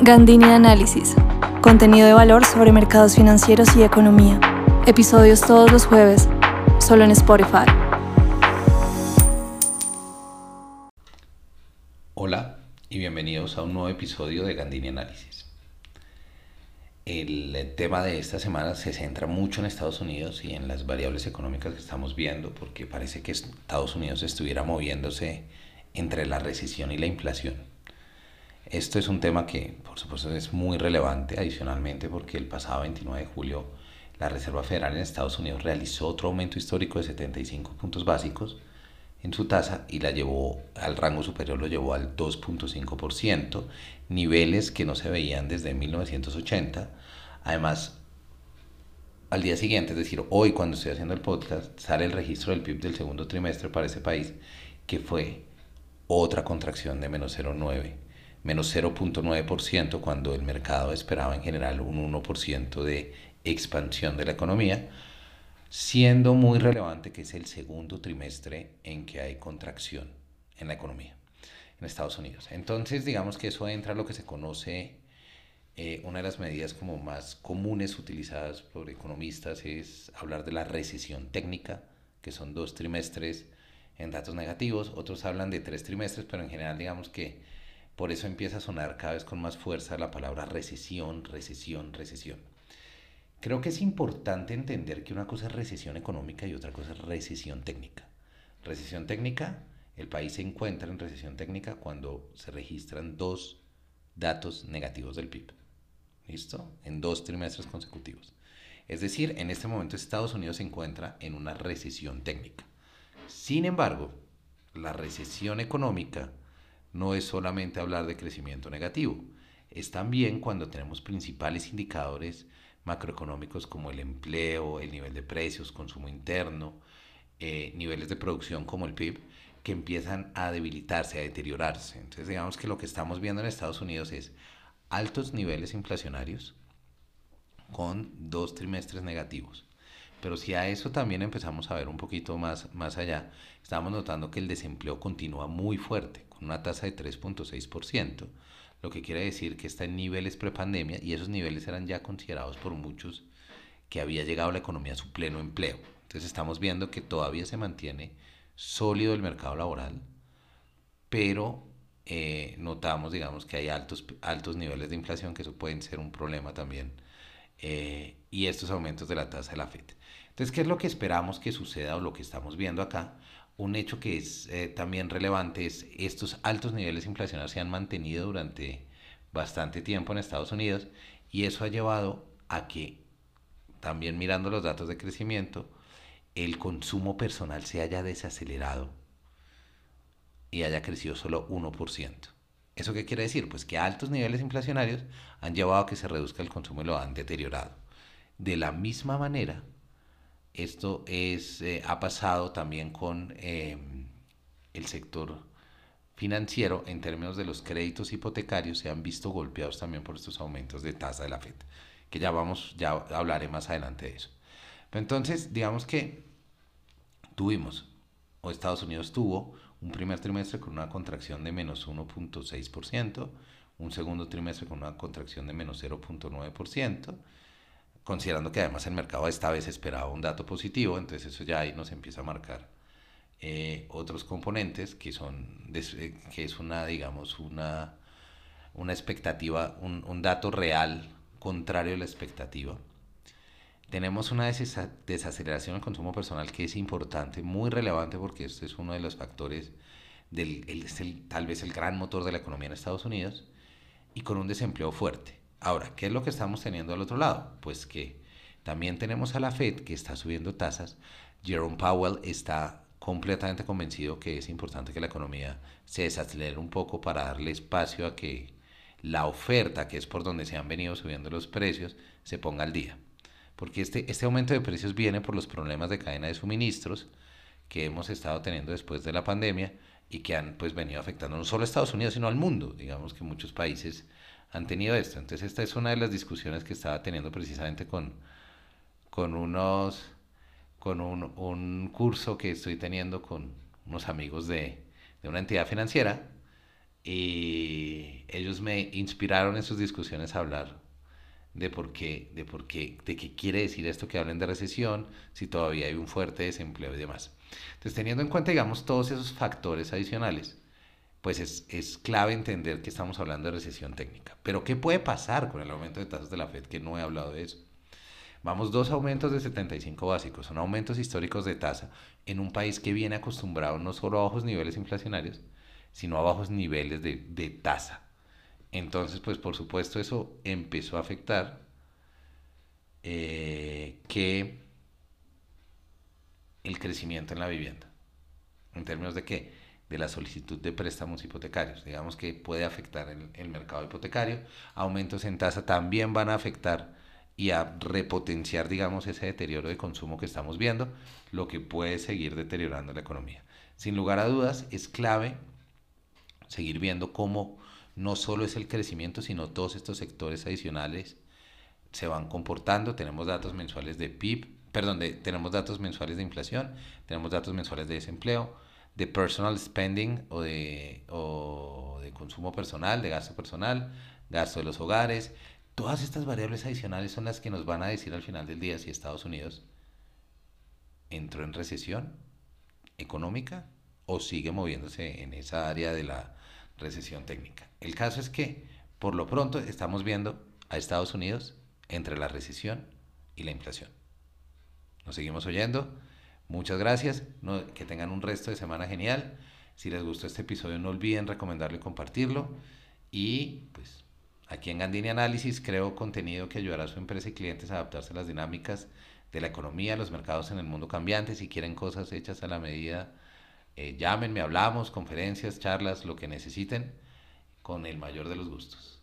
Gandini Análisis. Contenido de valor sobre mercados financieros y economía. Episodios todos los jueves, solo en Spotify. Hola y bienvenidos a un nuevo episodio de Gandini Análisis. El tema de esta semana se centra mucho en Estados Unidos y en las variables económicas que estamos viendo, porque parece que Estados Unidos estuviera moviéndose entre la recesión y la inflación. Esto es un tema que, por supuesto, es muy relevante adicionalmente porque el pasado 29 de julio la Reserva Federal en Estados Unidos realizó otro aumento histórico de 75 puntos básicos en su tasa y la llevó al rango superior, lo llevó al 2.5%, niveles que no se veían desde 1980. Además, al día siguiente, es decir, hoy cuando estoy haciendo el podcast, sale el registro del PIB del segundo trimestre para ese país, que fue otra contracción de menos 0,9 menos 0.9% cuando el mercado esperaba en general un 1% de expansión de la economía, siendo muy relevante que es el segundo trimestre en que hay contracción en la economía en Estados Unidos. Entonces, digamos que eso entra a lo que se conoce, eh, una de las medidas como más comunes utilizadas por economistas es hablar de la recesión técnica, que son dos trimestres en datos negativos, otros hablan de tres trimestres, pero en general digamos que por eso empieza a sonar cada vez con más fuerza la palabra recesión, recesión, recesión. Creo que es importante entender que una cosa es recesión económica y otra cosa es recesión técnica. Recesión técnica, el país se encuentra en recesión técnica cuando se registran dos datos negativos del PIB. ¿Listo? En dos trimestres consecutivos. Es decir, en este momento Estados Unidos se encuentra en una recesión técnica. Sin embargo, la recesión económica no es solamente hablar de crecimiento negativo, es también cuando tenemos principales indicadores macroeconómicos como el empleo, el nivel de precios, consumo interno, eh, niveles de producción como el PIB, que empiezan a debilitarse, a deteriorarse. Entonces digamos que lo que estamos viendo en Estados Unidos es altos niveles inflacionarios con dos trimestres negativos. Pero si a eso también empezamos a ver un poquito más, más allá, estamos notando que el desempleo continúa muy fuerte una tasa de 3.6%, lo que quiere decir que está en niveles prepandemia y esos niveles eran ya considerados por muchos que había llegado la economía a su pleno empleo. Entonces estamos viendo que todavía se mantiene sólido el mercado laboral, pero eh, notamos, digamos, que hay altos, altos niveles de inflación, que eso pueden ser un problema también, eh, y estos aumentos de la tasa de la FED. Entonces, ¿qué es lo que esperamos que suceda o lo que estamos viendo acá? un hecho que es eh, también relevante es estos altos niveles inflacionarios se han mantenido durante bastante tiempo en Estados Unidos y eso ha llevado a que también mirando los datos de crecimiento el consumo personal se haya desacelerado y haya crecido solo 1%. ¿Eso qué quiere decir? Pues que altos niveles inflacionarios han llevado a que se reduzca el consumo y lo han deteriorado. De la misma manera, esto es, eh, ha pasado también con em, el sector financiero en términos de los créditos hipotecarios se han visto golpeados también por estos aumentos de tasa de la FED, que ya vamos, ya hablaré más adelante de eso. entonces, digamos que tuvimos, o Estados Unidos tuvo, un primer trimestre con una contracción de menos 1.6%, un segundo trimestre con una contracción de menos 0.9%, considerando que además el mercado esta vez esperaba un dato positivo, entonces eso ya ahí nos empieza a marcar eh, otros componentes que son, eh, que es una, digamos, una, una expectativa, un, un dato real contrario a la expectativa. Tenemos una desaceleración del consumo personal que es importante, muy relevante, porque este es uno de los factores, del, es el, tal vez el gran motor de la economía en Estados Unidos, y con un desempleo fuerte. Ahora, ¿qué es lo que estamos teniendo al otro lado? Pues que también tenemos a la Fed que está subiendo tasas. Jerome Powell está completamente convencido que es importante que la economía se desacelere un poco para darle espacio a que la oferta, que es por donde se han venido subiendo los precios, se ponga al día. Porque este, este aumento de precios viene por los problemas de cadena de suministros que hemos estado teniendo después de la pandemia y que han pues venido afectando no solo a Estados Unidos, sino al mundo. Digamos que muchos países han tenido esto. Entonces esta es una de las discusiones que estaba teniendo precisamente con, con unos con un, un curso que estoy teniendo con unos amigos de, de una entidad financiera Y ellos me inspiraron en sus discusiones a hablar de por qué, de por qué, de qué quiere decir esto que hablen de recesión, si todavía hay un fuerte desempleo y demás. Entonces, teniendo en cuenta, digamos, todos esos factores adicionales, pues es, es, clave entender que estamos hablando de recesión técnica. Pero ¿qué puede pasar con el aumento de tasas de la Fed? Que no he hablado de eso. Vamos, dos aumentos de 75 básicos, son aumentos históricos de tasa en un país que viene acostumbrado no solo a bajos niveles inflacionarios, sino a bajos niveles de, de tasa. Entonces, pues por supuesto eso empezó a afectar eh, que el crecimiento en la vivienda. ¿En términos de qué? De la solicitud de préstamos hipotecarios. Digamos que puede afectar el, el mercado hipotecario. Aumentos en tasa también van a afectar y a repotenciar, digamos, ese deterioro de consumo que estamos viendo, lo que puede seguir deteriorando la economía. Sin lugar a dudas, es clave seguir viendo cómo no solo es el crecimiento, sino todos estos sectores adicionales se van comportando. Tenemos datos mensuales de PIB, perdón, tenemos datos mensuales de inflación, tenemos datos mensuales de desempleo, de personal spending o de, o de consumo personal, de gasto personal, gasto de los hogares, Todas estas variables adicionales son las que nos van a decir al final del día si Estados Unidos entró en recesión económica o sigue moviéndose en esa área de la recesión técnica. El caso es que, por lo pronto, estamos viendo a Estados Unidos entre la recesión y la inflación. Nos seguimos oyendo. Muchas gracias. que tengan un resto de semana genial. Si les gustó este episodio, no olviden recomendarlo y compartirlo. Y pues Aquí en Gandini Análisis creo contenido que ayudará a su empresa y clientes a adaptarse a las dinámicas de la economía, los mercados en el mundo cambiante. Si quieren cosas hechas a la medida, eh, llámenme, hablamos, conferencias, charlas, lo que necesiten, con el mayor de los gustos.